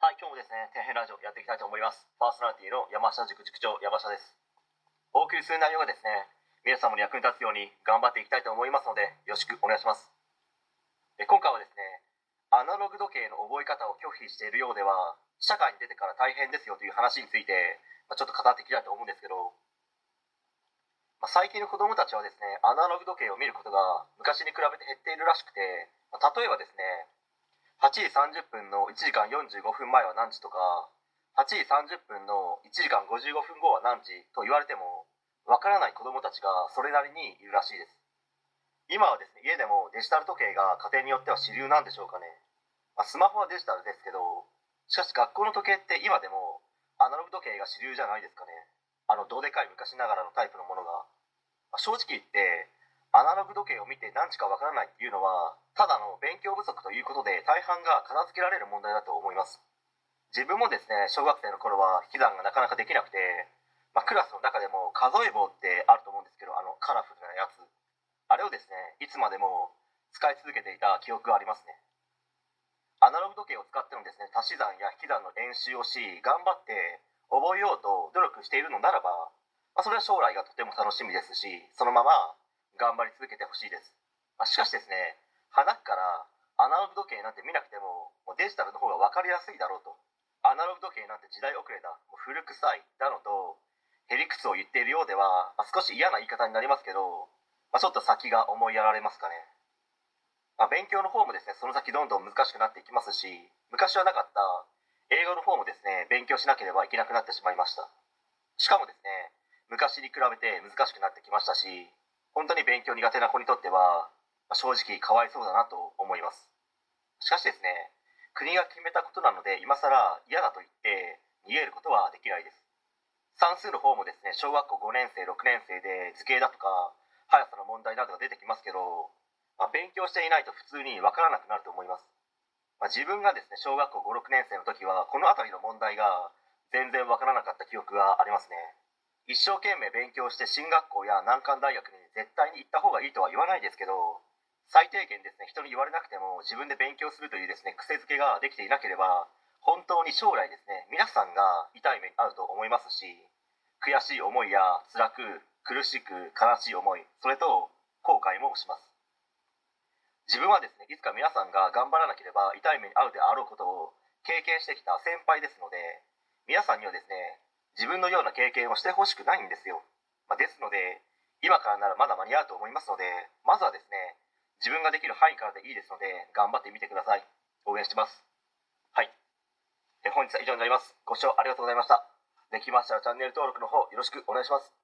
はい、今日もですね、天変ラジオやっていきたいと思います。パーソナリティの山下塾塾長、山下です。お送りする内容がですね、皆様に役に立つように頑張っていきたいと思いますので、よろしくお願いします。え今回はですね、アナログ時計の覚え方を拒否しているようでは、社会に出てから大変ですよという話について、まあ、ちょっと語っていきたいと思うんですけど、まあ、最近の子供たちはですね、アナログ時計を見ることが昔に比べて減っているらしくて、まあ、例えばですね、8時30分の1時間45分前は何時とか8時30分の1時間55分後は何時と言われてもわからない子どもたちがそれなりにいるらしいです。今はですね家でもデジタル時計が家庭によっては主流なんでしょうかね、まあ、スマホはデジタルですけどしかし学校の時計って今でもアナログ時計が主流じゃないですかね。あのどでかい昔ながらのタイプのものが、まあ、正直言ってアナログ時計を見て何時かわからないっていうのはただの勉強不足ということで大半が片付けられる問題だと思います。自分もですね小学生の頃は引き算がなかなかできなくて、まあ、クラスの中でも数え棒ってあると思うんですけどあのカラフルなやつ。あれをですねいつまでも使い続けていた記憶がありますね。アナログ時計を使ってのですね足し算や引き算の練習をし頑張って覚えようと努力しているのならば、まあ、それは将来がとても楽しみですしそのまま頑張り続けてほしいです、まあ、しかしですね花からアナログ時計なんて見なくてももうデジタルの方が分かりやすいだろうと。アナログ時計なんて時代遅れだ。もう古臭い。だのとへりくつを言っているようでは、まあ、少し嫌な言い方になりますけど、まあ、ちょっと先が思いやられますかね、まあ、勉強の方もですねその先どんどん難しくなっていきますし昔はなかった英語の方もですね勉強しなければいけなくなってしまいました。しかもですね昔に比べて難しくなってきましたし本当に勉強苦手な子にとっては正直かわいそうだなと思います。しかしですね国が決めたことなので今更嫌だと言って逃げることはできないです。算数の方もですね小学校5年生6年生で図形だとか速さの問題などが出てきますけど、まあ、勉強していないと普通に分からなくなると思います、まあ、自分がですね小学校56年生の時はこの辺りの問題が全然分からなかった記憶がありますね。一生懸命勉強して進学校や難関大学に絶対に行った方がいいとは言わないですけど最低限ですね人に言われなくても自分で勉強するというですね癖づけができていなければ本当に将来ですね皆さんが痛い目に遭うと思いますし悔しい思いや辛く苦しく悲しい思いそれと後悔もします。自分はですねいつか皆さんが頑張らなければ痛い目に遭うであろうことを経験してきた先輩ですので皆さんにはですね自分のような経験をしてほしくないんですよ、まあ、ですので今からならまだ間に合うと思いますのでまずはですね自分ができる範囲からでいいですので頑張ってみてください。応援してます。はい。え本日は以上になります。ご視聴ありがとうございました。できましたらチャンネル登録の方よろしくお願いします。